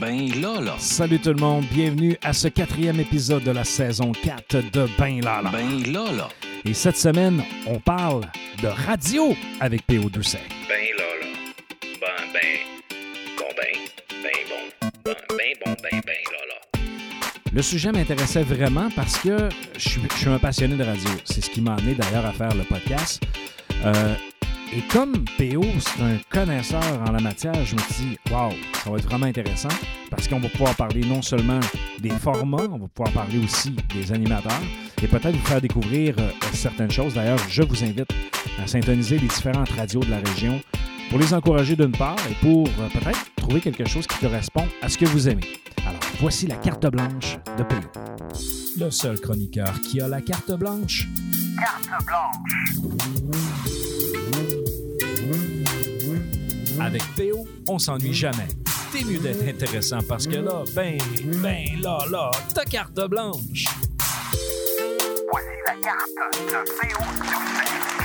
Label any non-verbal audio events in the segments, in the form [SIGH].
Ben là, là. Salut tout le monde, bienvenue à ce quatrième épisode de la saison 4 de Ben Lala. Ben là, là. Et cette semaine, on parle de radio avec P.O. Doucet. Ben là, là. Ben, ben. Bon, ben. Ben bon. Ben, ben bon, ben, ben là, là. Le sujet m'intéressait vraiment parce que je suis, je suis un passionné de radio. C'est ce qui m'a amené d'ailleurs à faire le podcast. Euh, et comme PO, c'est un connaisseur en la matière, je me suis dit, waouh, ça va être vraiment intéressant parce qu'on va pouvoir parler non seulement des formats, on va pouvoir parler aussi des animateurs et peut-être vous faire découvrir euh, certaines choses. D'ailleurs, je vous invite à syntoniser les différentes radios de la région pour les encourager d'une part et pour euh, peut-être trouver quelque chose qui correspond à ce que vous aimez. Alors, voici la carte blanche de PO. Le seul chroniqueur qui a la carte blanche. Avec PO, on s'ennuie jamais. T'es mieux d'être intéressant parce que là, ben, ben, là, là, ta carte blanche. Voici la carte de Théo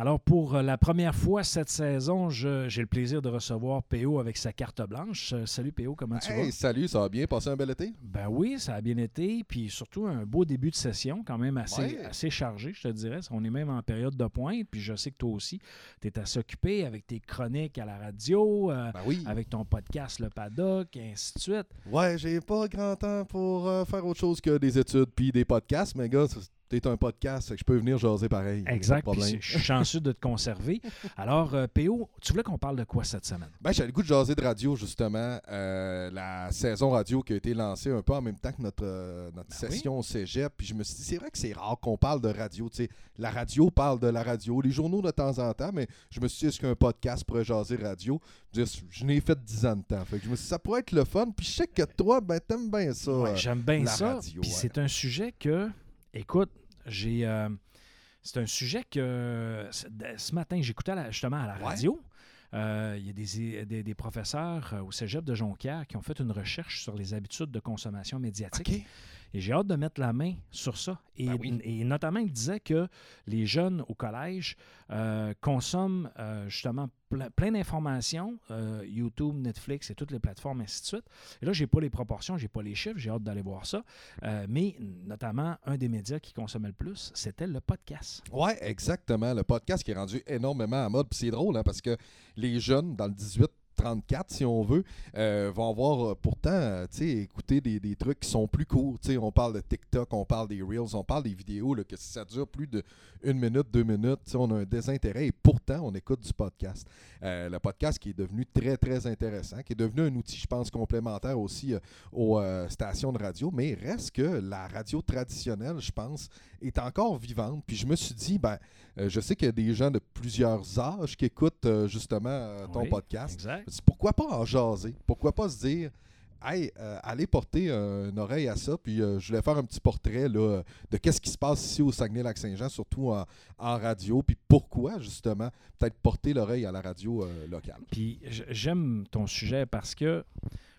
Alors, pour euh, la première fois cette saison, j'ai le plaisir de recevoir PO avec sa carte blanche. Euh, Salut PO, comment tu vas? Hey, salut, ça va bien? Passé un bel été? Ben oui, ça a bien été. Puis surtout, un beau début de session, quand même assez, Ouais. assez chargé, je te dirais. On est même en période de pointe. Puis je sais que toi aussi, tu es assez occupé avec tes chroniques à la radio, euh, Ben oui. avec ton podcast Le Paddock, et ainsi de suite. Ouais, j'ai pas grand temps pour euh, faire autre chose que des études puis des podcasts, mais gars, c'est- t'es un podcast, que je peux venir jaser pareil. Exact. Puis je suis chanceux de te conserver. [LAUGHS] Alors, euh, PO, tu voulais qu'on parle de quoi cette semaine? Ben, j'avais le goût de jaser de radio, justement. Euh, la saison radio qui a été lancée un peu en même temps que notre, euh, notre Ben session au cégep. Puis je me suis dit, c'est vrai que c'est rare qu'on parle de radio. Tu sais, la radio parle de la radio, les journaux de temps en temps, mais je me suis dit, est-ce qu'un podcast pourrait jaser radio? Je, n'ai fait 10 ans de temps. Fait que je me suis dit, ça pourrait être le fun. Puis je sais que toi, ben, t'aimes bien ça. Ouais, euh, J'aime bien la ça. radio, Puis c'est un sujet que, écoute, j'ai. euh, c'est un sujet que ce matin, j'écoutais justement à la Ouais. radio. Euh, Il y a des, des- des professeurs euh, au cégep de Jonquière qui ont fait une recherche sur les habitudes de consommation médiatique. Et j'ai hâte de mettre la main sur ça. Et, Ben oui. et notamment, il disait que les jeunes au collège euh, consomment euh, justement ple- plein d'informations, euh, YouTube, Netflix et toutes les plateformes, ainsi de suite. Et là, j'ai pas les proportions, j'ai pas les chiffres, j'ai hâte d'aller voir ça. Mais notamment, un des médias qui consommait le plus, c'était le podcast. Ouais, exactement. Le podcast qui est rendu énormément à mode. Puis c'est drôle, hein, parce que les jeunes, dans le 18 34 si on veut, euh, vont avoir euh, pourtant, euh, tu sais, écouter des, des trucs qui sont plus courts. Tu sais, on parle de TikTok, on parle des Reels, on parle des vidéos, là, que si ça dure plus de une minute, deux minutes, on a un désintérêt et pourtant, on écoute du podcast. Euh, le podcast qui est devenu très, très intéressant, qui est devenu un outil, je pense, complémentaire aussi euh, aux stations de radio, mais reste que la radio traditionnelle, je pense, est encore vivante. Puis je me suis dit, ben, je sais qu'il y a des gens de plusieurs âges qui écoutent justement ton Oui, podcast. Exact. Pourquoi pas en jaser? Pourquoi pas se dire, hey, euh, allez porter une oreille à ça, puis euh, je voulais faire un petit portrait de qu'est-ce qui se passe ici au Saguenay-Lac-Saint-Jean, surtout en, radio, puis pourquoi justement peut-être porter l'oreille à la radio euh, locale. Puis j'aime ton sujet parce que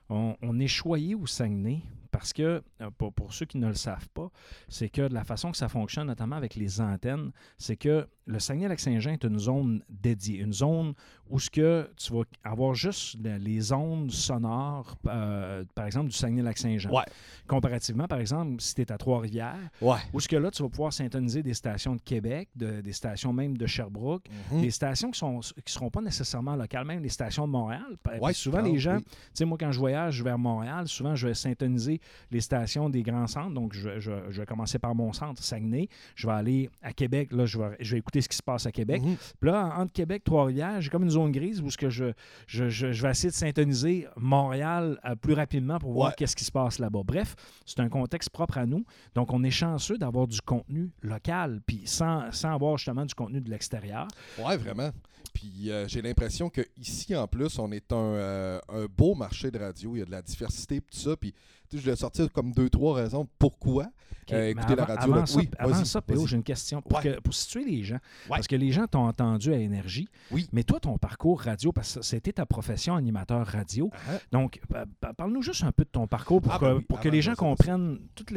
on, on est choyé au Saguenay. Parce que, euh, pour, pour ceux qui ne le savent pas, c'est que de la façon que ça fonctionne, notamment avec les antennes, c'est que le Saguenay-Lac-Saint-Jean est une zone dédiée, une zone où ce que tu vas avoir juste le- les ondes sonores, euh, par exemple, du Saguenay-Lac-Saint-Jean. Ouais. Comparativement, par exemple, si tu es à Trois-Rivières, Ouais. où ce que là, tu vas pouvoir syntoniser des stations de Québec, de- des stations même de Sherbrooke, Mhm. des stations qui ne qui seront pas nécessairement locales, même les stations de Montréal. Ouais, souvent, les gens, oui. tu sais, moi, quand je voyage vers Montréal, souvent, je vais syntoniser les stations des grands centres. Donc, je, vais- je vais- je vais commencer par mon centre, Saguenay. Je vais aller à Québec. Là, je vais, je vais écouter ce qui se passe à Québec. Mhm. Puis là, en- entre Québec, Trois-Rivières, j'ai comme une zone grise où ce que je, je, je- je vais essayer de syntoniser Montréal euh, plus rapidement pour voir Ouais. qu'est-ce qui se passe là-bas. Bref, c'est un contexte propre à nous. Donc, on est chanceux d'avoir du contenu local, puis sans, sans avoir justement du contenu de l'extérieur. Ouais, vraiment. Puis euh, j'ai l'impression que ici en plus, on est un, euh, un beau marché de radio. Il y a de la diversité et tout ça. Puis sais, je sortir comme deux, trois raisons pourquoi euh, écouter la radio. Avant, là. ça, Oui, avant ça, vas-y. j'ai une question. Pour, Ouais. que- pour situer les gens, parce que les gens t'ont entendu à Énergie, Oui. mais toi, ton parcours radio, parce que c'était ta profession animateur radio. Ah, Donc, euh, pa- parle-nous juste un peu de ton parcours pour Ah, que, oui. pour Ah, que les gens comprennent toute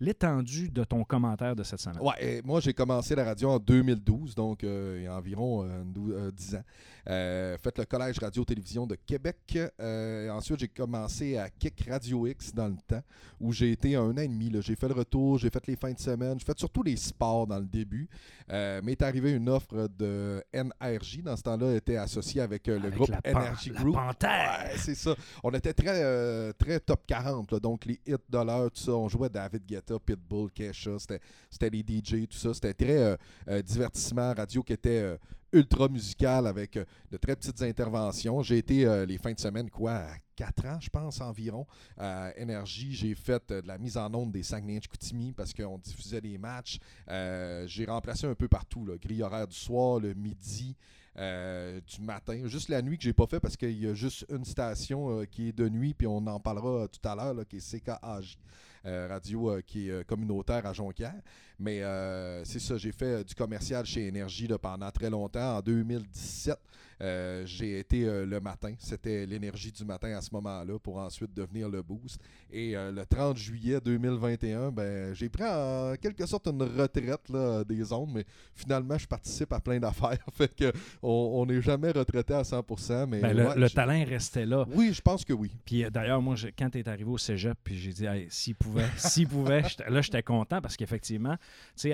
l'étendue de ton commentaire de cette semaine. Ouais, et moi j'ai commencé la radio en 2012, donc euh, il y a environ euh, dou- euh, 10 ans. Fait le Collège Radio-Télévision de Québec. Ensuite, j'ai commencé à Kick Radio Dans le temps, où j'ai été un an et demi. J'ai fait le retour, j'ai fait les fins de semaine, j'ai fait surtout les sports dans le début. Euh, mais est arrivé une offre de NRJ. Dans ce temps-là, était associé avec euh, le Avec groupe la Group. Ouais, c'est ça. On était très, euh, très top 40, là. donc les hits de l'heure, tout ça. On jouait David Guetta, Pitbull, Kesha, c'était c'était les DJ, tout ça. C'était très divertissement radio qui était ultra musical avec euh, de très petites interventions. J'ai été euh, les fins de semaine, quoi, à 4 ans, je pense, environ, à Énergie. J'ai fait euh, de la mise en onde des Saguenay-Chicoutimi parce qu'on diffusait des matchs. J'ai remplacé un peu partout, là. grille horaire du soir, le midi. du matin, juste la nuit que j'ai pas fait parce qu'il y a juste une station qui est de nuit, puis on en parlera tout à l'heure, qui est CKAJ, radio qui est communautaire à Jonquière. Mais euh, c'est ça, j'ai fait euh, du commercial chez Énergie là, pendant très longtemps. En 2017, euh, j'ai été euh, le matin. C'était l'énergie du matin à ce moment-là pour ensuite devenir le boost. Et le 30 juillet 2021, ben, j'ai pris en quelque sorte une retraite là, des ondes, mais finalement, je participe à plein d'affaires. [LAUGHS] fait que on n'est jamais retraité à 100%. Mais Ben, le, ouais, le je- talent restait là. Oui, je pense que oui. Puis d'ailleurs, moi, je- quand tu es arrivé au cégep, puis j'ai dit, Hey, s'il pouvait, [LAUGHS] s'il pouvait, là, j'étais content parce qu'effectivement,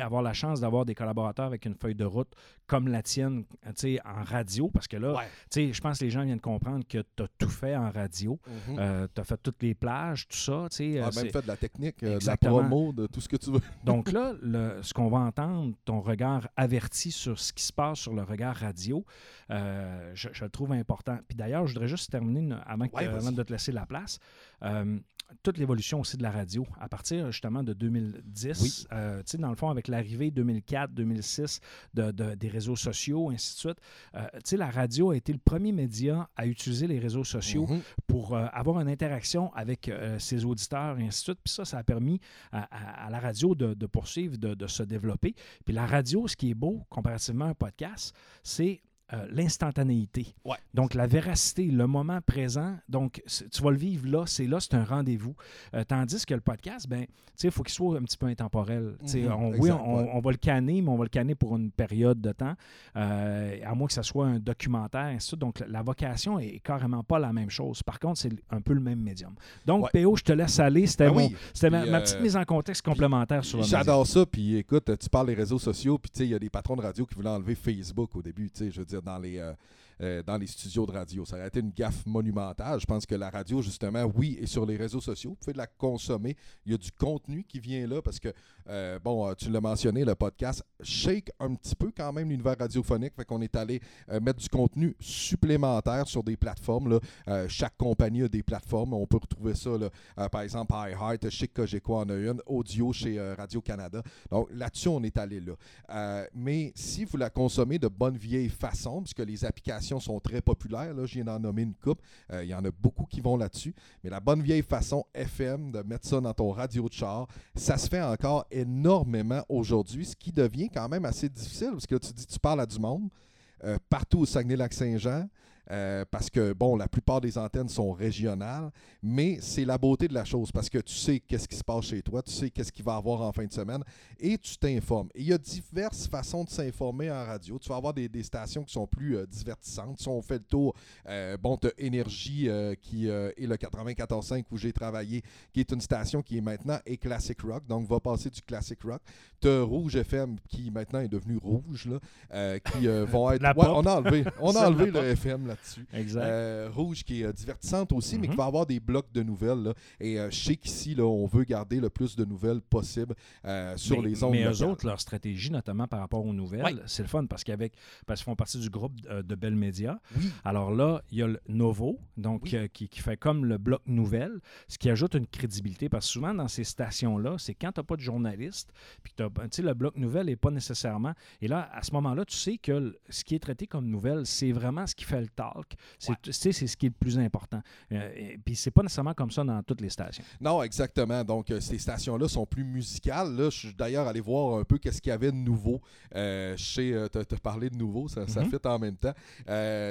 avoir la chance d'avoir des collaborateurs avec une feuille de route comme la tienne, tu sais, en radio, parce que là, tu sais, je pense que les gens viennent comprendre que tu as tout fait en radio. Mhm. tu as fait toutes les plages, tout ça, tu sais. Ah, euh, même fait de la technique, euh, de la promo, de tout ce que tu veux. [LAUGHS] Donc là, le- ce qu'on va entendre, ton regard averti sur ce qui se passe sur le regard radio, euh, je, je le trouve important. Puis d'ailleurs, je voudrais juste terminer une- avant, que- Ouais, vas-y. avant de te laisser la place. Euh, toute l'évolution aussi de la radio, à partir justement de 2010, Oui. euh, dans le fond, avec l'arrivée 2004, 2006 de, de- des réseaux sociaux, ainsi de suite, euh, tu sais, la radio a été le premier média à utiliser les réseaux sociaux Mhm. pour euh, avoir une interaction avec euh, ses auditeurs et ainsi de suite. Puis ça, ça a permis à, à- à la radio de, de poursuivre, de, de se développer. Puis la radio, ce qui est beau comparativement à un podcast, c'est euh, l'instantanéité. Ouais. Donc, la véracité, le moment présent. Donc, tu vas le vivre là, c'est là, c'est un rendez-vous. Euh, tandis que le podcast, ben, tu sais, il faut qu'il soit un petit peu intemporel. Mhm, on- oui, on, va le canner, mais on va le canner pour une période de temps, euh, à moins que ce soit un documentaire, ainsi de suite. Donc, la- la vocation est carrément pas la même chose. Par contre, c'est un peu le même médium. Donc, Ouais. PO, je te laisse aller. C'était mon- oui. ma, Puis, ma petite mise en contexte complémentaire sur le média. J'adore ça. Puis écoute, tu parles des réseaux sociaux, puis tu sais, il y a des patrons de radio qui voulaient enlever Facebook au début, tu sais, je veux dire, dans les, euh, dans les studios de radio. Ça aurait été une gaffe monumentale. Je pense que la radio, justement, oui, est sur les réseaux sociaux. Vous pouvez la consommer. Il y a du contenu qui vient là parce que, euh, bon, euh, tu l'as mentionné, le podcast shake un petit peu quand même l'univers radiophonique. Fait qu'on est allé mettre du contenu supplémentaire sur des plateformes. Chaque compagnie a des plateformes. On peut retrouver ça, là, par exemple, iHeart, que Cogeco en a une, Audio chez Radio-Canada. Donc là-dessus, on est allé là. Mais si vous la consommez de bonne vieille façon, puisque les applications sont très populaires, là, je viens d'en nommer une coupe, euh, il y en a beaucoup qui vont là-dessus, mais la bonne vieille façon FM de mettre ça dans ton radio de char, ça se fait encore énormément aujourd'hui, ce qui devient quand même assez difficile, parce que tu dis tu parles à du monde, euh, partout au Saguenay-Lac-Saint-Jean, euh, parce que, bon, la plupart des antennes sont régionales, mais c'est la beauté de la chose, parce que tu sais qu'est-ce qui se passe chez toi, tu sais qu'est-ce qu'il va y avoir en fin de semaine, et tu t'informes. Et il y a diverses façons de s'informer en radio. Tu vas avoir des, des stations qui sont plus euh, divertissantes. Si on fait le tour, euh, bon, tu Énergie, qui est le 94.5 où j'ai travaillé, qui est une station qui est maintenant est Classic Rock, donc va passer du Classic Rock. Tu Rouge FM, qui maintenant est devenu Rouge, là, qui vont [LAUGHS] être... Ouais, on a enlevé, on a [LAUGHS] enlevé le FM là-dessus. Exact. Euh, Rouge qui est euh, divertissante aussi, mais Mhm. qui va avoir des blocs de nouvelles. là. Et euh, je sais qu'ici, là, on veut garder le plus de nouvelles possible euh, sur mais, les ondes Mais eux locales. autres, leur stratégie, notamment par rapport aux nouvelles, Ouais. c'est le fun parce qu'avec parce qu'ils font partie du groupe de Bell Media. Oui. Alors là, il y a le Novo, donc Oui. euh, qui, qui fait comme le bloc nouvelle, ce qui ajoute une crédibilité. Parce que souvent, dans ces stations-là, c'est quand tu n'as pas de journaliste, puis t'as- tu sais, le bloc nouvelle n'est pas nécessairement. Et là, à ce moment-là, tu sais que ce qui est traité comme nouvelle, c'est vraiment ce qui fait le tard talk. C'est c'est ce qui est le plus important. Euh, et- puis c'est pas nécessairement comme ça dans toutes les stations. Non, exactement. Donc, euh, ces stations-là sont plus musicales. Là, je suis d'ailleurs allé voir un peu qu'est-ce qu'il y avait de nouveau. Euh, sais, euh, t'as t'as parlé de nouveau, ça, ça Mhm. fit en même temps.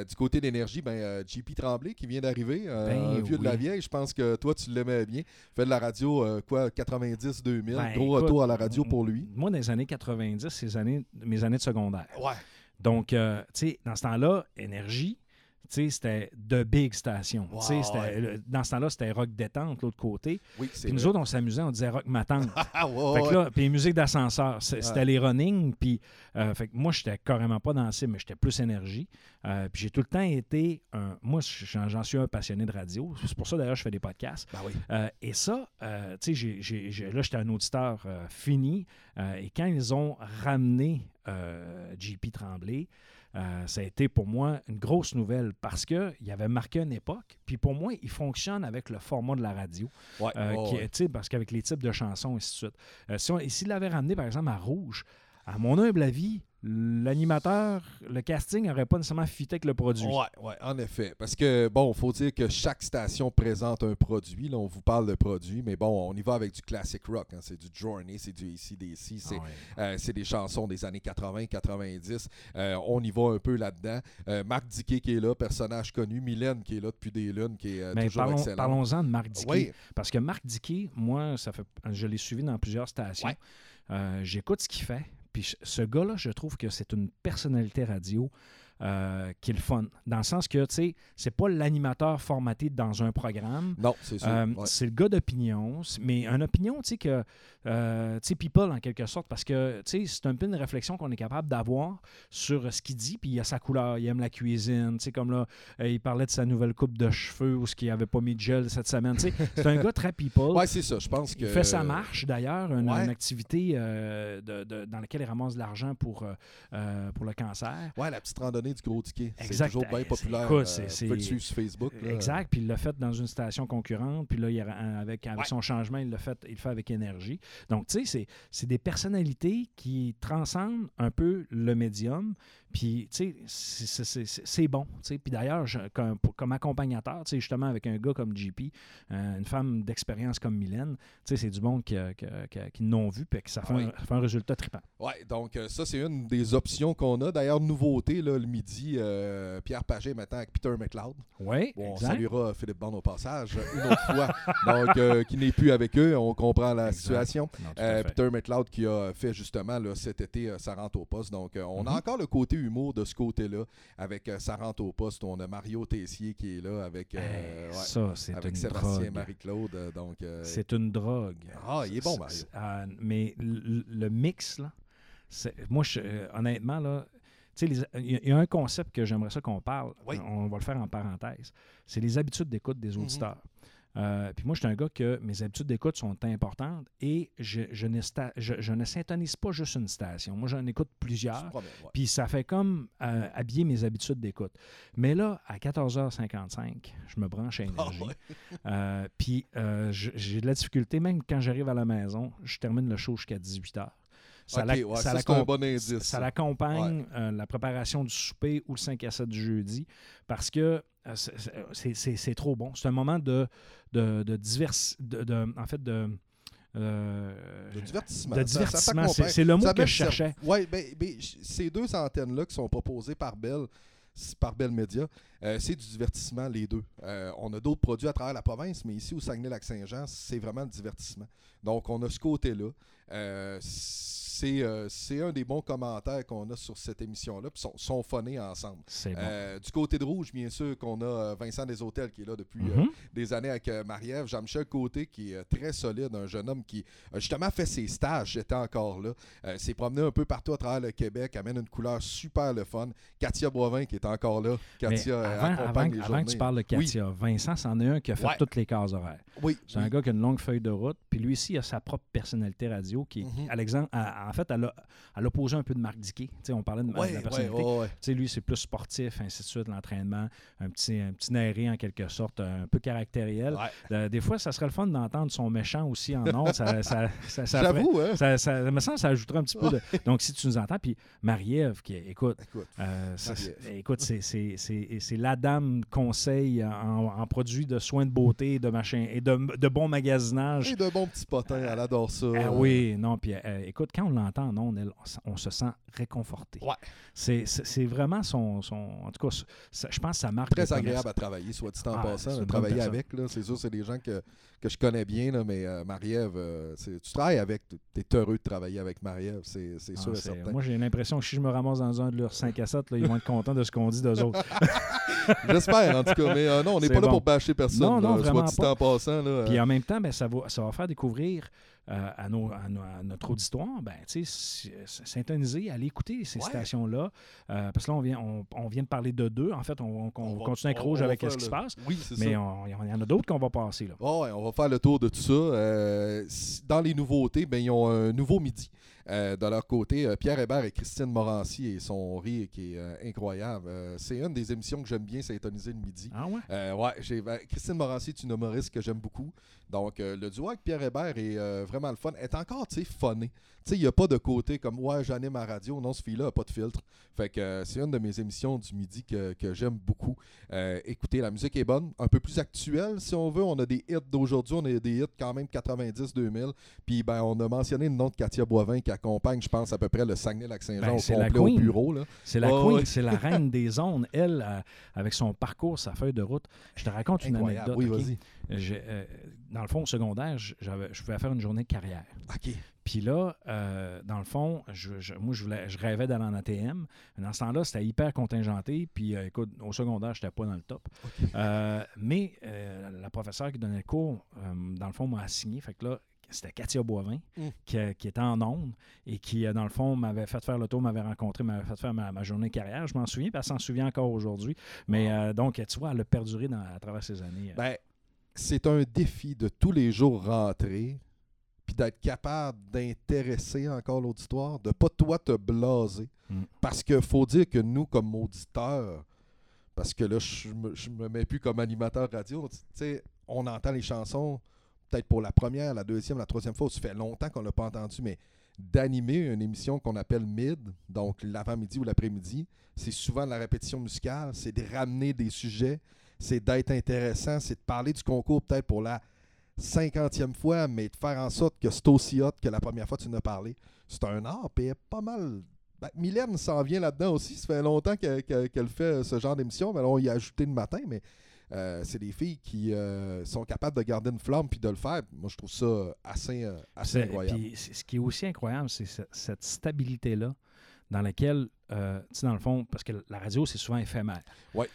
Du côté d'énergie, ben, JP Tremblay qui vient d'arriver, Ben vieux de la vieille. Je pense que toi, tu l'aimais bien. Fait de la radio, quoi, 90-2000. Ben, Gros retour à la radio pour lui. Moi, dans les années 90, c'est les années, mes années de secondaire. Ouais. Donc, euh, tu sais, dans ce temps-là, Énergie, c'était de big Ouais, le- Dans ce temps-là, c'était rock détente, l'autre côté. Oui, Puis nous vrai. autres, on s'amusait, on disait rock matante. [LAUGHS] Ah, ouais, puis musique d'ascenseur, c'était Ouais. les running. Puis, euh, fait que moi, j'étais carrément pas dans le cible, mais j'étais plus énergie. Euh, puis j'ai tout le temps été un. Moi, j'en suis un passionné de radio. C'est pour ça d'ailleurs je fais des podcasts. Ben oui. Euh, et ça, euh, tu sais, là, j'étais un auditeur fini. et quand ils ont ramené JP Tremblay, euh, ça a été pour moi une grosse nouvelle parce qu'il avait marqué une époque. Puis pour moi, il fonctionne avec le format de la radio. Ouais, Euh, qui- ouais. parce qu'avec les types de chansons, et ainsi de suite. Euh, si s'il l'avait ramené, par exemple, à Rouge, à mon humble avis, l'animateur, le casting n'aurait pas nécessairement fité avec le produit. Ouais, ouais, en effet. Parce que, bon, il faut dire que chaque station présente un produit. Là, on vous parle de produits, mais bon, on y va avec du classic rock. hein. C'est du Journey, c'est du ACDC, c'est Ah ouais. euh, c'est des chansons des années 80-90. on y va un peu là-dedans. Euh, Marc Diquet qui est là, personnage connu. Mylène qui est là depuis des lunes, qui est euh, Mais toujours parlons, excellent. parlons-en de Marc Dickey. Oui, Parce que Marc Dickey, moi, ça fait, je l'ai suivi dans plusieurs stations. Ouais. Euh, J'écoute ce qu'il fait. Puis ce gars-là, je trouve que c'est une personnalité radio euh, qui est le fun. Dans le sens que, tu sais, c'est pas l'animateur formaté dans un programme. non, c'est sûr. Euh, ouais. C'est le gars d'opinion, mais une opinion, tu sais, que, euh, tu sais, people en quelque sorte, parce que, tu sais, c'est un peu une réflexion qu'on est capable d'avoir sur ce qu'il dit, puis il a sa couleur, il aime la cuisine, tu sais, comme là, il parlait de sa nouvelle coupe de cheveux ou ce qu'il avait pas mis de gel cette semaine, tu sais, [LAUGHS] c'est un gars très people. Ouais, c'est ça. Je pense que. Il fait sa marche, d'ailleurs, une, Ouais. une activité de- de- dans laquelle il ramasse de l'argent pour, pour le cancer. Ouais, la petite randonnée du gros ticket. C'est toujours bien Eh, populaire. écoute, euh, vous pouvez le suivre sur Facebook. là. Exact. Puis il l'a fait dans une station concurrente. Puis là, il a- avec, avec Ouais. son changement, il, l'a fait, il le fait avec énergie. Donc, tu sais, c'est- c'est des personnalités qui transcendent un peu le médium. Puis, tu sais, c'est- bon. Puis d'ailleurs, comme, accompagnateur, tu sais, justement, avec un gars comme JP, euh, une femme d'expérience comme Mylène, tu sais, c'est du bon qui, qui, qui- qui n'ont vu, puis que ça fait, oui. un, ça fait un résultat trippant. Ouais, donc euh, ça, c'est une des options qu'on a. D'ailleurs, nouveauté, là, le midi, euh, Pierre Paget maintenant avec Peter McLeod. Oui, Bon, on saluera Philippe Bond au passage une autre fois. [LAUGHS] Donc, euh, qui n'est plus avec eux, on comprend la Exact. situation. Non. Peter McLeod qui a fait justement là, cet été sa rente au poste. Donc, on a Mhm. encore le côté humour de ce côté-là avec euh, sa rente au poste. On a Mario Tessier qui est là avec, euh, Hey, ouais, ça, c'est avec une Sébastien drogue. Marie-Claude. euh, donc, euh, C'est une drogue. Ah, il est bon, Mario. euh, mais le, le mix, là, c'est- moi, je- honnêtement, là, il y, a- il y a un concept que j'aimerais ça qu'on parle. Oui. On va le faire en parenthèse. C'est les habitudes d'écoute des Mhm. auditeurs. Euh, puis moi, je suis un gars que mes habitudes d'écoute sont importantes et je, je, ne sta- je, je ne syntonise pas juste une station. Moi, j'en écoute plusieurs. ouais. Puis ça fait comme euh, habiller mes habitudes d'écoute. Mais là, à 14h55, je me branche à Ah, énergie. ouais. Euh, puis j'ai de la difficulté, même quand j'arrive à la maison, je termine le show jusqu'à 18h. Ça, Ok, la- ouais, ça ça, bon indice. ça l'accompagne la préparation du souper ou le 5 à 7 du jeudi parce que c'est- c'est- c'est trop bon. C'est un moment de, de, de divers. De, de- en fait, de. euh, De divertissement. de c'est le mot Ça que je cherchais. Ouais, ben, ben, ces deux antennes-là qui sont proposées par Bell, par Bell Media, euh, c'est du divertissement, les deux. Euh, on a d'autres produits à travers la province, mais ici au Saguenay-Lac-Saint-Jean, c'est vraiment le divertissement. Donc, on a ce côté-là. Euh, c'est euh, c'est un des bons commentaires qu'on a sur cette émission-là, puis sont, sont phonés ensemble. Bon. Euh, du côté de Rouge, bien sûr, qu'on a Vincent Deshôtels qui est là depuis Mhm. des années avec Marie-Ève. Jean-Michel Côté, qui est très solide, un jeune homme qui a justement fait ses stages, j'étais encore là. S'est promené un peu partout à travers le Québec, amène une couleur super le fun. Katia Boivin qui est encore là. Mais Katia euh, avant, accompagne avant- les avant que tu parles de Oui. Katia, Vincent, c'en est un qui a fait Ouais. toutes les cases horaires. Oui. C'est un gars qui a une longue feuille de route. Puis lui aussi, il a sa propre personnalité radio. Qui, est- à l'exemple, à- en fait, elle a, elle a posé un peu de Marc Diquet. On parlait de, la personnalité. ouais, lui, c'est plus sportif, ainsi de suite, l'entraînement, un petit, un petit en quelque sorte, un peu caractériel. Euh, des fois, ça serait le fun d'entendre son méchant aussi en ondes. ça, [LAUGHS] ça, ça, ça J'avoue, hein? ça, ça, me semble que ça ajouterait un petit peu de. Donc, si tu nous entends, puis Marie-Ève, qui, écoute, Écoute, euh, c'est- écoute, la dame conseil en, en produits de soins de beauté, de machin et de, de bon magasinage. Et de bons petits potins, elle adore ça. Ah oui, non, puis euh, écoute, quand on l'entend en ondes, on, se sent réconforté. Ouais. C'est, vraiment son, son. En tout cas, ça- je pense que ça marque. Très agréable à travailler, soit dit en Ah, passant, travailler avec. là. C'est sûr, c'est des gens que, que je connais bien, là, mais euh, Marie-Ève, euh, tu travailles avec, tu es heureux de travailler avec Marie-Ève, c'est c'est Ah, sûr et certain. moi, j'ai l'impression que si je me ramasse dans un de leurs 5 à 7, là, ils vont être contents de ce qu'on dit d'eux autres. [LAUGHS] J'espère, en tout cas, mais euh, non, on n'est pas là pour bâcher personne, Non, non, là, soit dit pas. en passant. Puis euh, en même temps, ben, ça, va, ça va faire découvrir euh, à, nos- à nos- à notre auditoire, ben, tu sais, s- s'intoniser, aller écouter ces Ouais. stations-là. Euh, parce que là, on vient, on, on vient de parler de deux. En fait, on, on- on va- continue avec Rouge avec ce qui se passe. Oui, c'est Mais il y en a d'autres qu'on va passer. Là. Ouais, on va faire le tour de tout ça. Euh, dans les nouveautés, ben, ils ont un nouveau midi. Euh, de leur côté, euh, Pierre Hébert et Christine Morancy et son rire qui est euh, incroyable. C'est une des émissions que j'aime bien, c'est le midi. Ah ouais? Ouais, j'ai, ben, Christine Morancy est une humoriste que j'aime beaucoup. Donc, le duo avec Pierre Hébert est vraiment le fun. Elle est encore, tu sais, funné. Tu sais, il n'y a pas de côté comme, ouais, j'anime ma radio. Non, ce fille-là n'a pas de filtre. Fait que c'est une de mes émissions du midi que, que j'aime beaucoup. Euh, écoutez, la musique est bonne, un peu plus actuelle si on veut. On a des hits d'aujourd'hui, on a des hits quand même 90-2000. Puis, ben, on a mentionné le nom de Katia Boivin qui accompagne, je pense, à peu près le Saguenay-Lac-Saint-Jean Ben, au complet au bureau. C'est la queen, c'est la reine [LAUGHS] des zones. Elle, euh, avec son parcours, sa feuille de route. Je te raconte une Incroyable. anecdote. Oui, ok? vas-y. J'ai, euh, dans le fond, au secondaire, je pouvais faire une journée de carrière. OK. Puis là, euh, dans le fond, je, je- moi, je, voulais, je rêvais d'aller en ATM. Dans ce temps-là, c'était hyper contingenté. Puis, euh, écoute, au secondaire, je n'étais pas dans le top. Euh, mais la professeure qui donnait le cours, dans le fond, m'a assigné. Fait que là, c'était Katia Boivin Mm. qui, qui était en onde et qui, euh, dans le fond, m'avait fait faire le tour, m'avait rencontré, m'avait fait faire ma, ma journée de carrière. Je m'en souviens, puis elle s'en souvient encore aujourd'hui. Mais euh, donc, tu vois, elle a perduré dans- à travers ces années. Ben, c'est un défi de tous les jours rentrer, puis d'être capable d'intéresser encore l'auditoire, de pas toi te blaser. Mm. Parce qu'il faut dire que nous, comme auditeurs, parce que là, je me, je me mets plus comme animateur radio, tu sais, on entend les chansons peut-être pour la première, la deuxième, la troisième fois, ça fait longtemps qu'on l'a pas entendu, mais d'animer une émission qu'on appelle mid, donc l'avant-midi ou l'après-midi, c'est souvent de la répétition musicale, c'est de ramener des sujets, c'est d'être intéressant, c'est de parler du concours peut-être pour la cinquantième fois, mais de faire en sorte que c'est aussi hot que la première fois que tu en as parlé. C'est un art, puis pas mal. Ben, Mylène s'en vient là-dedans aussi. Ça fait longtemps qu'elle fait ce genre d'émission. Mais on y a ajouté le matin, mais euh, c'est des filles qui euh, sont capables de garder une flamme puis de le faire. Moi, je trouve ça assez, euh, assez incroyable. puis ce qui est aussi incroyable, c'est ce- cette stabilité-là dans laquelle, euh, tu sais, dans le fond, parce que la radio, c'est souvent éphémère. Ouais.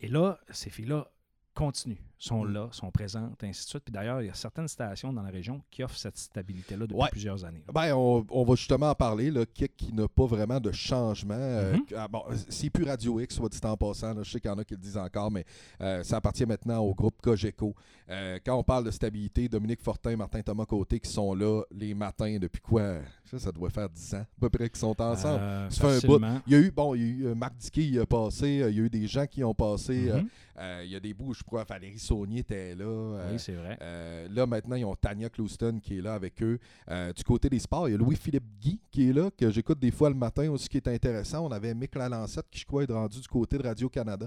Et là, ces filles-là continuent, sont Mm. là, sont présentes, ainsi de suite. Puis d'ailleurs, il y a certaines stations dans la région qui offrent cette stabilité-là depuis Ouais. plusieurs années. Ben, on, on va justement en parler, qui, qui n'a pas vraiment de changement. euh, Mhm. que- ah, bon, c'est plus Radio X, soit dit en passant. là, je sais qu'il y en a qui le disent encore, mais euh, ça appartient maintenant au groupe Cogeco. Euh, quand on parle de stabilité, Dominique Fortin, Martin Thomas Côté, qui sont là les matins depuis quoi? Ça, ça doit faire 10 ans, à peu près, qu'ils sont ensemble. Euh, Ça fait un bout. Il y a eu, bon, il y a eu euh, Marc Diquet, il a passé, euh, il y a eu des gens qui ont passé. euh, Mhm. euh, il y a des bouts, je crois, Valérie Saunier était là. euh, oui, c'est vrai. euh, là, maintenant, ils ont Tania Clouston qui est là avec eux. Euh, du côté des sports, il y a Louis-Philippe Guy qui est là, que j'écoute des fois le matin aussi, qui est intéressant. On avait Mick Lalancette qui, je crois, est rendu du côté de Radio-Canada.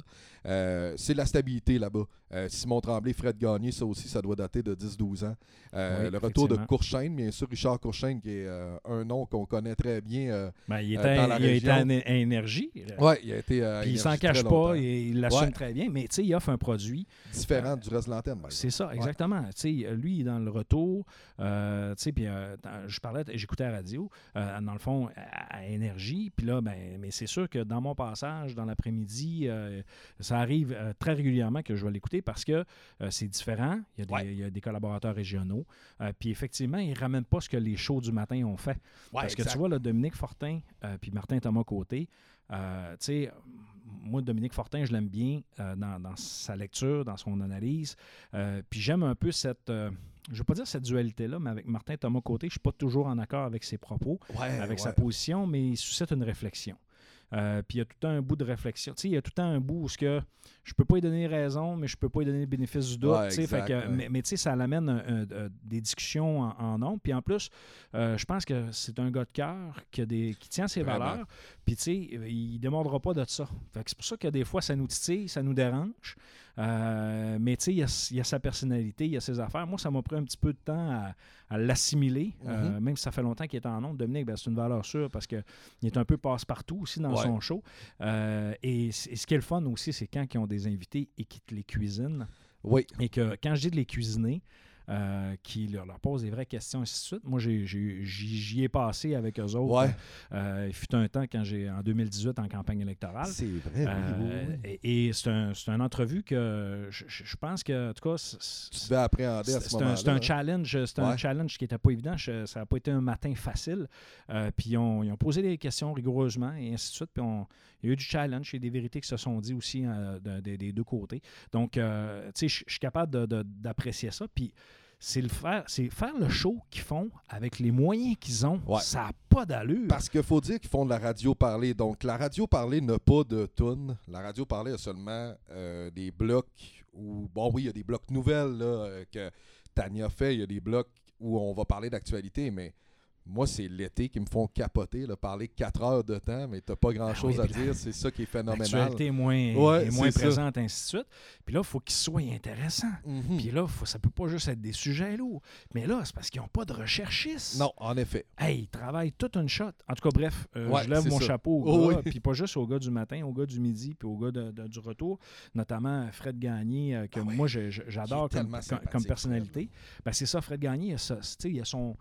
C'est la stabilité là-bas. Simon Tremblay, Fred Gagné, ça aussi, ça doit dater de 10-12 ans. Oui, le retour de. Courchaine, bien sûr, Richard Courchaine, qui est un nom qu'on connaît très bien. Ben, il, était, dans la il a été région. à énergie. ouais, il a été. Puis il s'en cache pas, il l'assume Ouais. très bien, mais tu sais, il offre un produit. Différent du reste de l'antenne. C'est ça, exactement. Sais, lui, il est dans le retour. euh, puis euh, je parlais, j'écoutais la radio, euh, dans le fond, à, à énergie. Puis là, ben, mais c'est sûr que dans mon passage, dans l'après-midi, euh, ça arrive euh, très régulièrement que je vais l'écouter parce que euh, c'est différent. Il y, a des, Ouais. il y a des collaborateurs régionaux. Euh, puis effectivement, ils ne ramènent pas ce que les shows du matin ont fait. Ouais, Parce que tu vois, là, Dominique Fortin euh, puis Martin Thomas Côté, euh, tu sais, moi, Dominique Fortin, je l'aime bien euh, dans, dans sa lecture, dans son analyse. Euh, puis j'aime un peu cette, euh, je ne veux pas dire cette dualité-là, mais avec Martin Thomas Côté, je ne suis pas toujours en accord avec ses propos, Ouais, avec sa position, mais il suscite une réflexion. Euh, puis il y a tout le temps un bout de réflexion. Il y a tout le temps un bout où ce que je peux pas lui donner raison, mais je peux pas lui donner le bénéfice du doute. Ouais, sais, fait exact, que- ouais. Mais, mais tu sais, ça l'amène un- un- un- des discussions en, en nombre. Puis en plus, euh, je pense que c'est un gars de cœur qui, a des, qui tient ses Vraiment. valeurs. Puis il ne démordra pas de ça. Fait que c'est pour ça que des fois, ça nous titille, ça nous dérange. Euh, mais tu sais, il y a, il y a sa personnalité, il y a ses affaires. Moi, ça m'a pris un petit peu de temps à, à l'assimiler, euh, même si ça fait longtemps qu'il est en nombre. Dominique, ben, c'est une valeur sûre parce qu'il est un peu passe-partout aussi dans Ouais. son show. Euh, et, ce qui est le fun aussi, c'est quand ils ont des invités et qu'ils te les cuisinent. Oui. Et que quand je dis de les cuisiner, euh, qui leur, leur posent des vraies questions, ainsi de suite. Moi, j'y ai passé avec eux autres. Ouais. Euh, il fut un temps quand j'ai en 2018 en campagne électorale. C'est vrai, Euh, oui, oui. Et, et c'est un, une entrevue que je, pense que, en tout cas, c'est- un, challenge, c'est un challenge qui n'était pas évident. Je- ça n'a pas été un matin facile. Puis ils ont, ils ont posé des questions rigoureusement et ainsi de suite. Puis on- il y a eu du challenge et des vérités qui se sont dites aussi de- de- des deux côtés. Donc, euh, tu sais, je suis capable d'apprécier ça. Puis c'est le faire, c'est faire le show qu'ils font avec les moyens qu'ils ont. Ouais. Ça n'a pas d'allure. Parce qu'il faut dire qu'ils font de la radio parlée. Donc, la radio parlée n'a pas de tune. La radio parlée a seulement euh, des blocs où, bon, oui, il y a des blocs nouvelles là, euh, que Tania fait. Il y a des blocs où on va parler d'actualité, mais moi, c'est l'été qui me font capoter. Là, parler 4 heures de temps, mais t'as pas grand-chose Ah oui, à dire. C'est ça qui est phénoménal. L'actualité moins, Ouais, est moins ça. présente, ainsi de suite. Puis là, il faut qu'ils soient intéressants. Mhm. Puis là, faut, ça peut pas juste être des sujets lourds. Mais là, c'est parce qu'ils n'ont pas de recherchistes. Non, en effet. Hey, ils travaillent toute une shot. En tout cas, bref, euh, Ouais, je lève mon ça. chapeau au Oh gars, oui. puis pas juste au gars du matin, au gars du midi, puis au gars de- de- du retour, notamment Fred Gagné, euh, que Ah moi, j'adore comme, comme- personnalité. Ben, c'est ça, Fred Gagné, il a, ça, il a son...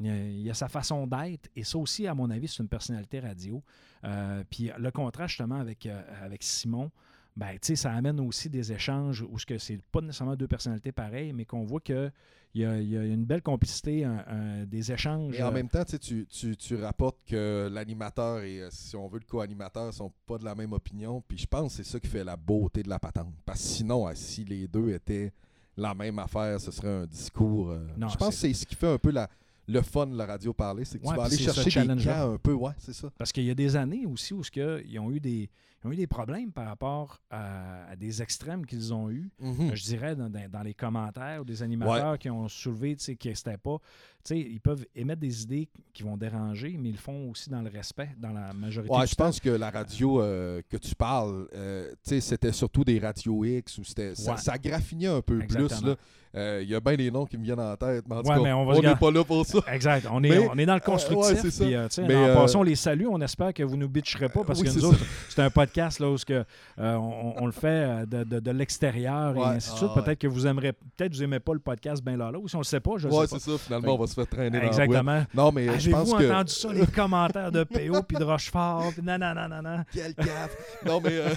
Il il a sa façon d'être, et ça aussi, à mon avis, c'est une personnalité radio. Euh, puis le contraste, justement, avec, euh, avec Simon, ben, ça amène aussi des échanges où ce que c'est pas nécessairement deux personnalités pareilles, mais qu'on voit qu'il y y a une belle complicité, un- un- des échanges. Et en euh, même temps, tu, tu, tu, rapportes que l'animateur et, si on veut, le co-animateur sont pas de la même opinion. Puis je pense que c'est ça qui fait la beauté de la patente. Parce que sinon, si les deux étaient la même affaire, ce serait un discours. euh, Non, je pense que c'est ce qui fait un peu la, le fun de la radio parler. C'est que Ouais, tu vas aller chercher des cas un peu. Ouais, c'est ça. Parce qu'il y a des années aussi où ils, ont eu des, ils ont eu des problèmes par rapport à, à des extrêmes qu'ils ont eus. Mhm. Euh, Je dirais dans, les commentaires ou des animateurs qui ont soulevé tu sais, que c'était pas. tu sais, ils peuvent émettre des idées qui vont déranger, mais ils le font aussi dans le respect, dans la majorité Ouais, je temps. pense que la radio euh, que tu parles, euh, tu sais, c'était surtout des radios X ou c'était ça, Ouais. ça graffinait un peu plus. Là. Euh, Il y a bien des noms qui me viennent en tête, mais en tout Ouais, cas, mais on n'est pas là pour ça. Exact. On est, Mais, on est dans le euh, constructif. ouais, euh, Mais, en euh, passant, on les salue. On espère que vous nous bitcherez pas parce oui, que c'est nous autres, c'est un podcast là, où ce que, euh, on, on le fait euh, de, de- de l'extérieur et ainsi de suite. ah ouais. Peut-être que vous aimerez, peut-être vous aimez pas le podcast bien là, là, ou si on le sait pas, je Ouais, sais c'est pas. ça. Finalement, on va se faire traîner dans. Exactement. Non, mais euh, je pense que... entendu ça, les commentaires de PO puis de Rochefort? Puis non, non, non, non, non? Quel cave! non, mais euh,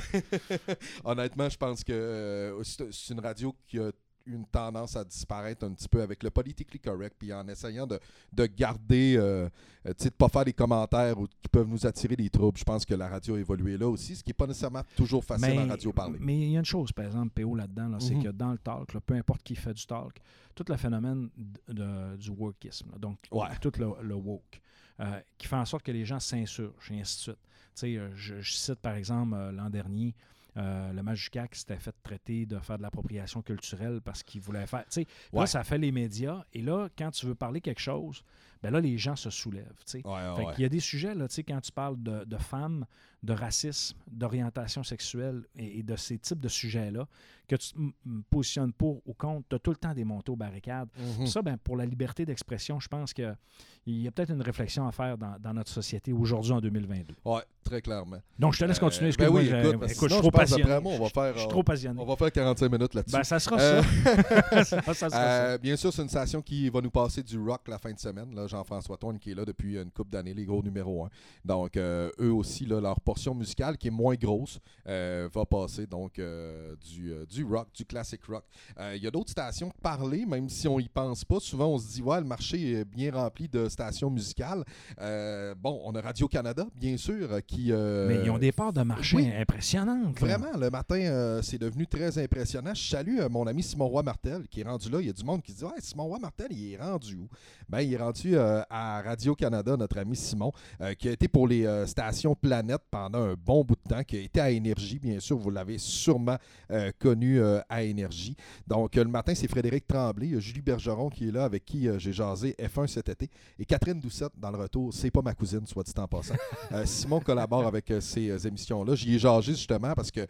[LAUGHS] honnêtement, je pense que euh, c'est c'est une radio qui a une tendance à disparaître un petit peu avec le politically correct, puis en essayant de, de garder, euh, euh, tu sais, de pas faire des commentaires ou, qui peuvent nous attirer des troubles. Je pense que la radio a évolué là aussi, ce qui n'est pas nécessairement toujours facile en radio parler. mais il y a une chose, par exemple, PO là-dedans, là, c'est Mhm. que dans le talk, là, peu importe qui fait du talk, tout le phénomène de- de- du wokeisme, là, donc Ouais. tout le, le woke, euh, qui fait en sorte que les gens s'insurgent et ainsi de suite. Tu sais, euh, je, je cite par exemple l'an dernier, euh, le Majucac s'était fait traiter de faire de l'appropriation culturelle parce qu'il voulait faire. Tu sais, Ouais. ça fait les médias. Et là, quand tu veux parler quelque chose, ben là, les gens se soulèvent. Ouais, ouais, Fait ouais. qu'il y a des sujets, là, quand tu parles de, de femmes, de racisme, d'orientation sexuelle et, et de ces types de sujets-là, que tu positionnes pour ou contre, tu as tout le temps des montées aux barricades. Mhm. Ça, ben, pour la liberté d'expression, je pense qu'il y a peut-être une réflexion à faire dans, dans notre société aujourd'hui en 2022. Ouais, très clairement. Donc, je te laisse continuer. Euh, ben oui, écoute, écoute, je suis trop passionné. moi, on va faire, Je suis euh, trop passionné. On va faire 45 minutes là-dessus. Ben, ça sera Euh, ça. ça, [LAUGHS] ça sera [LAUGHS] ça. Euh, bien sûr, c'est une station qui va nous passer du rock la fin de semaine. Là, Jean-François Toine qui est là depuis une couple d'années, les gros numéros 1. Donc, euh, eux aussi, là, leur portion musicale qui est moins grosse euh, va passer donc euh, du, du rock, du classic rock. Il y a d'autres stations parlées, même si on y pense pas. Souvent, on se dit, ouais, le marché est bien rempli de stations musicales. Bon, on a Radio-Canada, bien sûr, qui. Mais ils ont des parts de marché oui. impressionnantes. là. Vraiment, le matin, c'est devenu très impressionnant. Je salue mon ami Simon Roy Martel qui est rendu là. Il y a du monde qui dit Ouais, Simon Roy Martel, il est rendu où? Ben, il est rendu euh, à Radio-Canada, notre ami Simon, euh, qui a été pour les euh, stations Planète pendant un bon bout de temps, qui a été à Énergie, bien sûr. Vous l'avez sûrement connu à Énergie. Donc, le matin, c'est Frédéric Tremblay, Julie Bergeron qui est là, avec qui j'ai jasé F1 cet été. Et Catherine Doucette, dans le retour, c'est pas ma cousine, soit dit en passant. Simon collabore avec ces émissions-là. J'y ai jasé justement parce que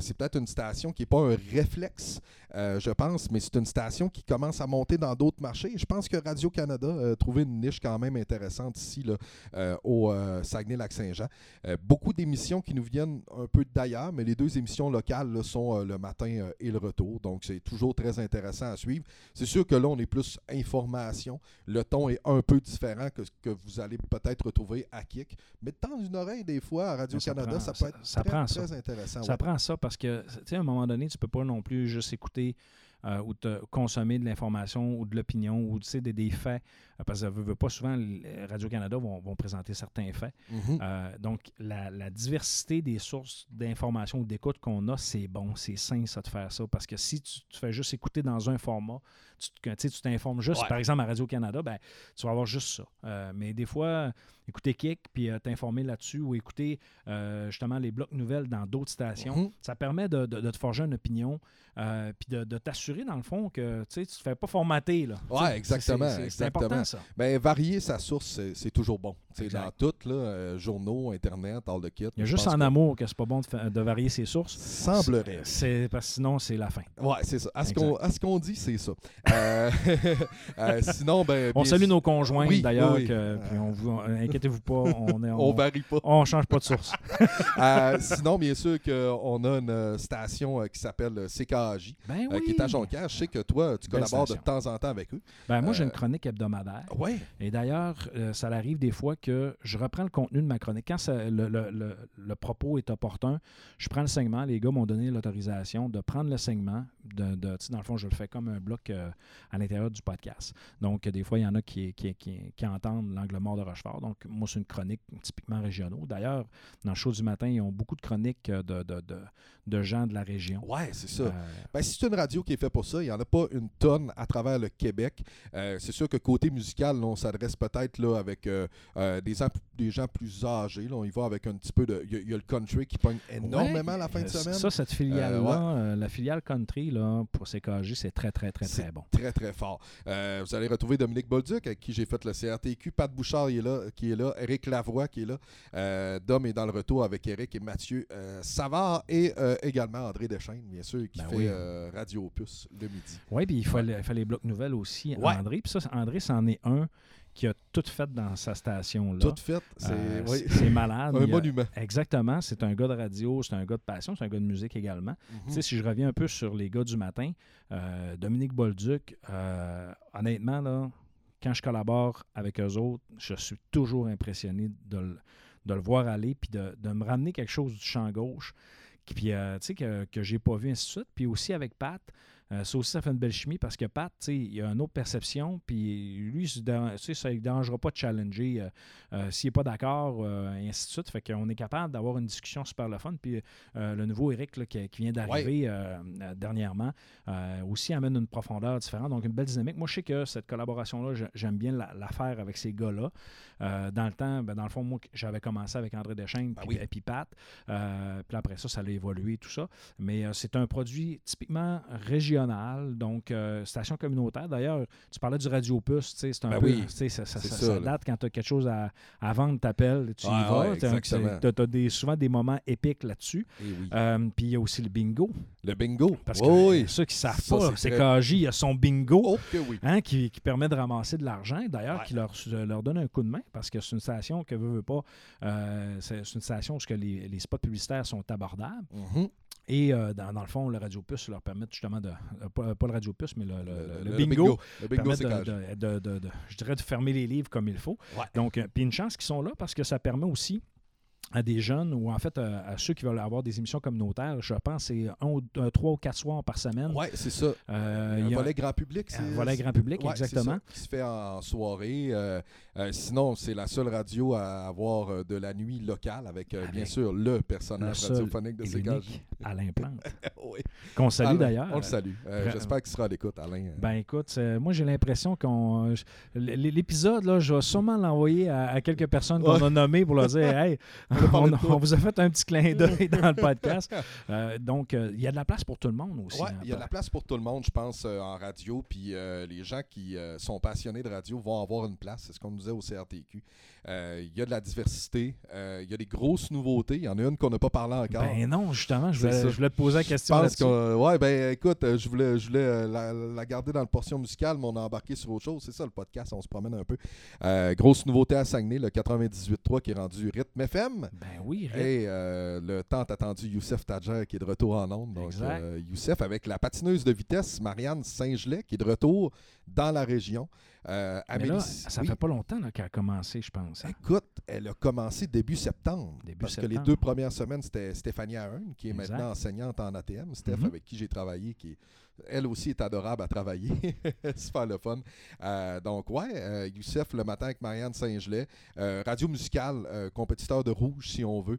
c'est peut-être une station qui n'est pas un réflexe, euh, je pense, mais c'est une station qui commence à monter dans d'autres marchés. Je pense que Radio-Canada a trouvé une niche quand même intéressante ici là, euh, au euh, Saguenay-Lac-Saint-Jean. Euh, beaucoup d'émissions qui nous viennent un peu d'ailleurs, mais les deux émissions locales là, sont euh, le matin euh, et le retour. Donc, c'est toujours très intéressant à suivre. C'est sûr que là, on est plus information. Le ton est un peu différent que ce que vous allez peut-être retrouver à Kick. Mais de temps d'une oreille, des fois, à Radio-Canada, ça, peut être ça très, prend ça. très intéressant. Ça ouais. prend ça parce que, tu sais, à un moment donné, tu peux pas non plus juste écouter euh, ou te consommer de l'information ou de l'opinion ou des faits. Euh, Parce que veut, veut pas souvent, l- Radio-Canada vont, vont présenter certains faits. Mhm. Euh, donc, la, la diversité des sources d'information ou d'écoute qu'on a, c'est bon, c'est sain, ça, de faire ça. Parce que si tu, fais juste écouter dans un format, tu t'informes juste, Ouais. par exemple, à Radio-Canada, ben, tu vas avoir juste ça. Euh, mais des fois, écouter Kick, puis euh, t'informer là-dessus, ou écouter euh, justement les blocs nouvelles dans d'autres stations, Mhm. ça permet de, de- de te forger une opinion, euh, puis de, de t'assurer, dans le fond, que tu ne te fais pas formater. Là. Ouais, exactement, c'est- important, ça. Ben, varier sa source, c'est- toujours bon. C'est dans tout, là, euh, journaux, Internet, all the kit. Il y a juste en que- amour que c'est pas bon de, varier ses sources. Semblerait. C'est parce que sinon, c'est la fin. Ouais, c'est ça. À ce qu'on à ce qu'on dit, c'est ça. Euh, [LAUGHS] euh, sinon, ben. On salue nos conjoints Oui, d'ailleurs. oui, puis on vous, inquiétez-vous pas, on est, [LAUGHS] On on, varie pas. on change pas de source. [LAUGHS] Sinon, bien sûr qu'on a une station qui s'appelle CKAJ, Ben oui. qui est à Jonquière. Je sais que toi, tu collabores de temps en temps avec eux. Ben, moi, j'ai une chronique hebdomadaire. Ouais. Et d'ailleurs, euh, ça arrive des fois que je reprends le contenu de ma chronique. Quand ça- le, le- le- le propos est opportun, je prends le segment. Les gars m'ont donné l'autorisation de prendre le segment. De, de- dans le fond, je le fais comme un bloc euh, à l'intérieur du podcast. Donc, des fois, il y en a qui, qui, qui- qui entendent l'angle mort de Rochefort. Donc, moi, c'est une chronique typiquement régionaux. D'ailleurs, dans le show du matin, ils ont beaucoup de chroniques euh, de, de, de- de gens de la région. Ouais, c'est ça. Euh, Ben, si c'est une radio qui est faite pour ça, il n'y en a pas une tonne à travers le Québec. Euh, c'est sûr que côté musical, là, on s'adresse peut-être avec euh, euh, des, des gens plus âgés. Là. On y va avec un petit peu de. Il y, a- il y a le country qui pogne énormément Ouais, la fin de euh, semaine. Ça, cette filiale-là, Euh, euh, la filiale country, là, pour CKG, c'est très, très, très, très bon. Très, très fort. Euh, vous allez retrouver Dominique Bolduc, avec qui j'ai fait le CRTQ. Pat Bouchard il est là, qui est là. Éric Lavoie, qui est là. Euh, Dom est dans le retour avec Éric et Mathieu Savard. Et également André Deschaines, bien sûr, qui Ben fait oui. Radio Opus le midi. Oui, puis il fallait, il fallait les blocs nouvelles aussi, Ouais. André. Puis ça, André, c'en est un qui a tout fait dans sa station. Là. Tout fait. C'est Euh, oui, malade. [LAUGHS] un monument. Exactement. C'est un gars de radio, c'est un gars de passion, c'est un gars de musique également. Mhm. Tu sais, si je reviens un peu sur les gars du matin, euh, Dominique Bolduc, euh, honnêtement, là, quand je collabore avec eux autres, je suis toujours impressionné de le, de le voir aller puis de, de me ramener quelque chose du champ gauche puis, tu sais, que, que j'ai pas vu, ainsi de suite. Puis aussi avec Pat, euh, ça aussi, ça fait une belle chimie parce que Pat, tu sais, il a une autre perception. Puis lui, ça ne lui dérangera pas de challenger euh, euh, s'il n'est pas d'accord, et ainsi de suite. Fait qu'on est capable d'avoir une discussion super le fun. Puis le nouveau Eric là, qui, qui vient d'arriver dernièrement aussi amène une profondeur différente. Donc, une belle dynamique. Moi, je sais que cette collaboration-là, j'aime bien la, la faire avec ces gars-là. Dans le temps, ben, dans le fond, moi, j'avais commencé avec André Deschaines Ben puis, oui. et puis Pat. Puis après ça, ça a évolué, tout ça. Mais c'est un produit typiquement régional, donc euh, station communautaire. D'ailleurs, tu parlais du Radio tu sais, c'est un Ben peu, oui, tu ça, date quand tu as quelque chose à, à vendre, t'appelles, tu y vas. ouais, t'as des, souvent des moments épiques là-dessus. Eh oui. Euh, puis il y a aussi le bingo. le bingo. Parce que oui. ceux qui ne savent pas, c'est très- KJ, il a son bingo. Oh. Hein, qui, qui permet de ramasser de l'argent, d'ailleurs, Ouais. qui leur, leur donne un coup de main parce que c'est une station que veut, veut pas. euh, c'est une station où les, les spots publicitaires sont abordables. Mhm. Et euh, dans, dans le fond, le Radio Plus leur permet justement de. euh, pas, pas le Radio mais le, le- le- bingo. Le bingo, de, de- de- de- de- je dirais de fermer les livres comme il faut. Ouais. Donc, euh, puis une chance qu'ils sont là parce que ça permet aussi à des jeunes ou en fait à ceux qui veulent avoir des émissions communautaires. Je pense que c'est un, trois ou quatre soirs par semaine. Ouais, c'est ça. Euh, un y a- volet grand public. un volet grand public, Ouais, exactement. ça, qui se fait en soirée. Euh, euh, sinon, c'est la seule radio à avoir euh, de la nuit locale avec, bien sûr, le le personnage seul radiophonique de CKJ. l'unique Alain Plante, [LAUGHS] Oui. qu'on salue d'ailleurs. On le salue. J'espère qu'il sera à l'écoute, Alain. Ben écoute, moi j'ai l'impression qu'on. L'épisode, là, je vais sûrement l'envoyer à, à quelques personnes qu'on Ouais. a nommées pour leur dire Hey, On vous a fait un petit clin d'œil [LAUGHS] dans le podcast. Euh, donc, euh, il y a de la place pour tout le monde aussi. Ouais, hein, il y a de la place pour tout le monde, je pense, euh, en radio. Puis les gens qui sont passionnés de radio vont avoir une place. C'est ce qu'on nous disait au CRTQ. Euh, Il y a de la diversité. euh, Il y a des grosses nouveautés. Il y en a une qu'on n'a pas parlé encore. Ben non, justement, je voulais, ça. je voulais te poser la question Je pense qu'on- Ouais, ben écoute, euh, je voulais, je voulais la, la garder dans le portion musicale, mais on a embarqué sur autre chose. C'est ça le podcast, on se promène un peu. Grosse nouveauté à Saguenay, le 98.3 qui est rendu Rythme FM. Ben oui, Rick. Et le tant attendu Youssef Tadjer qui est de retour en ondes. Donc, Exact. euh, Youssef avec la patineuse de vitesse Marianne Saint-Gelais qui est de retour dans la région. Euh, Amélie- là, ça oui? fait pas longtemps qu'elle a commencé, je pense. Hein? Écoute, elle a commencé début septembre. Début parce que les deux premières semaines, c'était Stéphanie Ahern, qui est Exact. maintenant enseignante en ATM. Steph, Mhm. avec qui j'ai travaillé, qui est- elle aussi est adorable à travailler. [LAUGHS] Super le fun. Euh, donc, ouais, euh, Youssef le matin avec Marianne Saint-Gelais. Euh, Radio musicale, compétiteur de rouge, si on veut,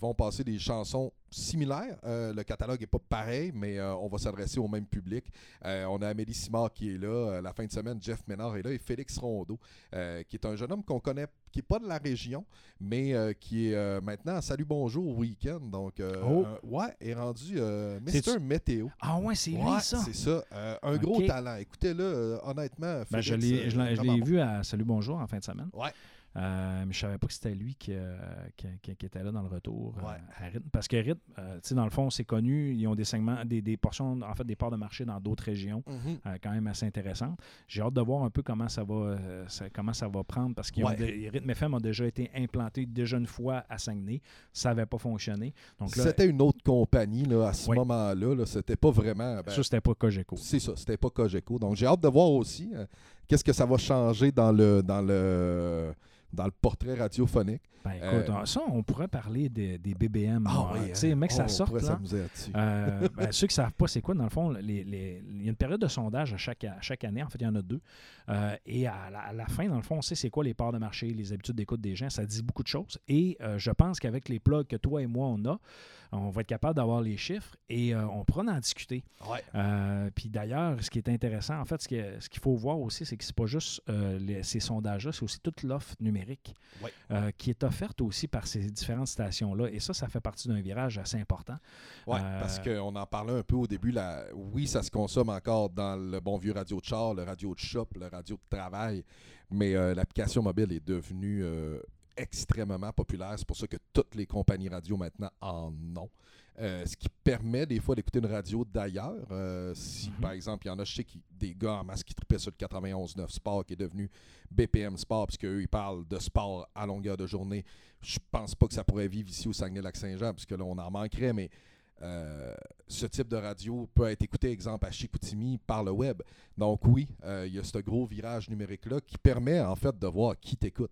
vont passer des chansons similaires. Euh, le catalogue n'est pas pareil, mais euh, on va s'adresser au même public. Euh, on a Amélie Simard qui est là. Euh, la fin de semaine, Jeff Ménard est là et Félix Rondeau, euh, qui est un jeune homme qu'on connaît, qui n'est pas de la région, mais euh, qui est euh, maintenant à Salut Bonjour au week-end. Donc, euh, Oh. ouais, est rendu euh, Mr. Météo. Ah ouais, c'est Ouais, lui, ça. c'est ça. Euh, un gros talent. Écoutez-le, euh, honnêtement. Ben, je Félix, l'ai euh, je l'ai- vu à Salut Bonjour en fin de semaine. Ouais. Euh, mais je savais pas que c'était lui qui, euh, qui, qui- qui était là dans le retour euh, Ouais. à Rythme. Parce que Rythme, tu sais, dans le fond, c'est connu. Ils ont des segments, des, des portions, en fait, des parts de marché dans d'autres régions, Mhm. quand même assez intéressantes. J'ai hâte de voir un peu comment ça va, ça- comment ça va prendre. Parce que Ouais. Rythme FM a déjà été implanté déjà une fois à Saguenay. Ça n'avait pas fonctionné. Donc C'était une autre compagnie là, à ce moment-là. Là, c'était pas vraiment. ben, ça, c'était pas Cogeco. C'est ça, c'était pas Cogeco. Donc j'ai hâte de voir aussi qu'est-ce que ça va changer dans le dans le dans le portrait radiophonique. Ben, écoute, Euh, ça, on pourrait parler des, des BBM. Ah moi. oui, tu sais, hein. mec, Oh, ça on sort. pourrait là. s'amuser là-dessus. Euh, [LAUGHS] ben, ceux qui ne savent pas, c'est quoi, dans le fond, les- les- il y a une période de sondage à chaque, à chaque année. En fait, il y en a deux. Euh, et à la, à la fin, dans le fond, on sait c'est quoi les parts de marché, les habitudes d'écoute des gens. Ça dit beaucoup de choses. Et euh, je pense qu'avec les plugs que toi et moi, on a, on va être capable d'avoir les chiffres et euh, on pourra en discuter. Ouais. Euh, puis d'ailleurs, ce qui est intéressant, en fait, ce qui est- ce qu'il faut voir aussi, c'est que c'est pas juste euh, les- ces sondages-là, c'est aussi toute l'offre numérique Euh, qui est offerte aussi par ces différentes stations-là. Et ça, ça fait partie d'un virage assez important. Ouais, Euh, parce qu'on en parlait un peu au début. Là, oui, ça se consomme encore dans le bon vieux radio de char, le radio de shop, le radio de travail, mais euh, l'application mobile est devenue euh, extrêmement populaire. C'est pour ça que toutes les compagnies radio maintenant en ont. Euh, ce qui permet des fois d'écouter une radio d'ailleurs. Euh, si Mhm. par exemple, il y en a, je sais qu'il- des gars en masse qui tripaient sur le 91.9 Sport qui est devenu BPM Sport, parce qu'eux, ils parlent de sport à longueur de journée. Je pense pas que ça pourrait vivre ici au Saguenay-Lac-Saint-Jean, puisque là, on en manquerait, mais euh, ce type de radio peut être écouté, exemple, à Chicoutimi par le web. Donc oui, euh, il y a ce gros virage numérique-là qui permet en fait de voir qui t'écoute.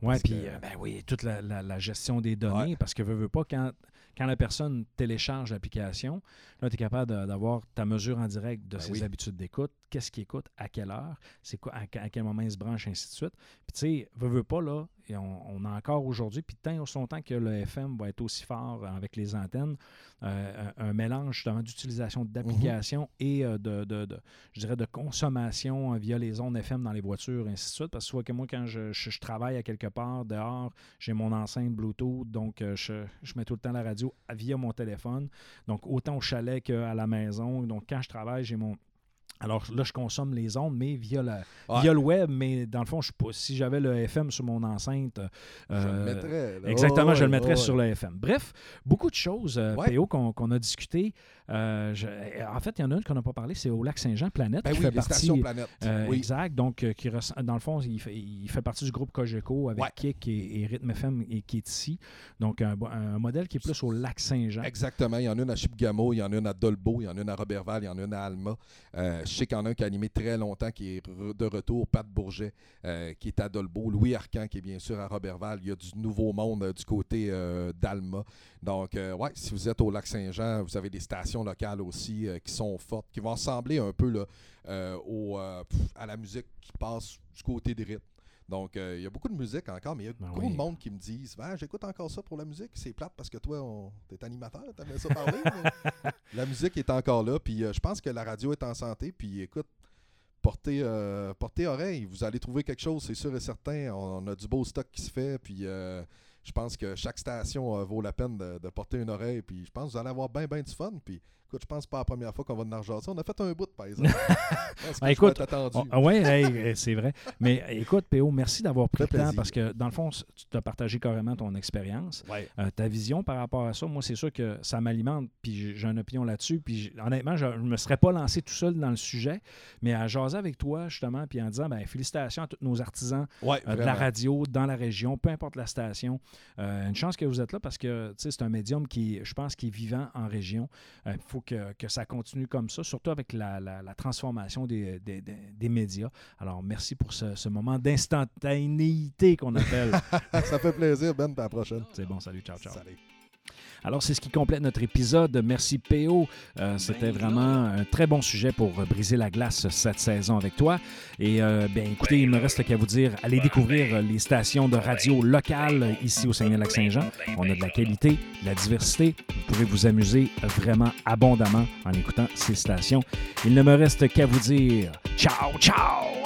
Oui, puis que- euh, ben oui, toute la, la- la gestion des données, Ouais. parce que veux, veux pas, quand, quand la personne télécharge l'application, là, tu es capable d'avoir ta mesure en direct de Ben ses oui. habitudes d'écoute, qu'est-ce qu'il écoute, à quelle heure, c'est quoi, à, à quel moment il se branche, ainsi de suite. Puis tu sais, veux, veux pas, là, on, a encore aujourd'hui, puis tant aussi longtemps que le FM va être aussi fort avec les antennes, euh, un, mélange justement d'utilisation d'applications et euh, de, de- de- je dirais, de consommation euh, via les ondes FM dans les voitures, ainsi de suite. Parce que soit que moi, quand je, je- je travaille à quelque part dehors, j'ai mon enceinte Bluetooth, donc je, je mets tout le temps la radio via mon téléphone. Donc autant au chalet qu'à la maison. Donc quand je travaille, j'ai mon. Alors là, je consomme les ondes, mais via, la, Ouais. via le web. Mais dans le fond, je suis pas- si j'avais le FM sur mon enceinte. je le euh, mettrais. là. Exactement, Oh, je le mettrais oh, sur le FM. Bref, beaucoup de choses, euh, Ouais. PO, qu'on a discuté. Euh, je- en fait, il y en a une qu'on n'a pas parlé, c'est au lac Saint-Jean, Planète, Ben qui oui, fait les partie. stations planètes. euh, oui. Exact. Donc, euh, qui dans le fond, il fait, il fait partie du groupe Cogeco avec. Kik et, et Rhythm FM et, qui est ici. Donc, un, modèle qui est plus au lac Saint-Jean. Exactement. Il y en a une à Chibougamau, il y en a une à Dolbeau, il y en a une à Robertval, il y en a une à Alma. Je sais qu'il y en a un qui a animé très longtemps, qui est de retour, Pat Bourget, euh, qui est à Dolbeau, Louis Arcan, qui est bien sûr à Robertval. Il y a du nouveau monde euh, du côté euh, d'Alma. Donc, ouais, si vous êtes au lac Saint-Jean, vous avez des stations locales aussi qui sont fortes, qui vont ressembler un peu à la musique qui passe du côté des rythmes. Donc, euh, il y a beaucoup de musique encore, mais il y a Ben beaucoup oui. de monde qui me disent Ah, J'écoute encore ça pour la musique. C'est plate parce que toi, on... t'es animateur, t'aimes ça parler. [LAUGHS] mais la musique est encore là. Puis euh, je pense que la radio est en santé. Puis écoute, portez, euh, portez oreille. Vous allez trouver quelque chose, c'est sûr et certain. On, on a du beau stock qui se fait. Puis euh, je pense que chaque station vaut la peine de, de porter une oreille. Puis je pense que vous allez avoir bien, bien du fun. Puis écoute, je pense pas la première fois qu'on va en argent ça. On a fait un bout, par exemple. [LAUGHS] Que Ben, écoute, ah hey, euh, c'est vrai. Mais [LAUGHS] écoute, PO, merci d'avoir pris le temps plaisir. parce que, dans le fond, tu t'as partagé carrément ton expérience, Ouais. euh, ta vision par rapport à ça. Moi, c'est sûr que ça m'alimente, puis j'ai- une opinion là-dessus. Puis honnêtement, je ne me serais pas lancé tout seul dans le sujet, mais à jaser avec toi, justement, puis en disant ben, félicitations à tous nos artisans Ouais, euh, de la radio, dans la région, peu importe la station. Euh, une chance que vous êtes là parce que c'est un médium qui, je pense, qui est vivant en région. Il faut que, que ça continue comme ça, surtout avec la, la- la transformation des, des- des- des médias. Alors, merci pour ce, ce moment d'instantanéité qu'on appelle. [LAUGHS] Ça fait plaisir, Ben. À la prochaine. c'est bon, salut, ciao, ciao. Salut. Alors, c'est ce qui complète notre épisode. Merci, PO. Euh, C'était vraiment un très bon sujet pour euh, briser la glace cette saison avec toi. Et euh, bien, écoutez, il me reste qu'à vous dire, allez découvrir les stations de radio locales ici au Saguenay-Lac-Saint-Jean. On a de la qualité, de la diversité. Vous pourrez vous amuser vraiment abondamment en écoutant ces stations. Il ne me reste qu'à vous dire ciao, ciao!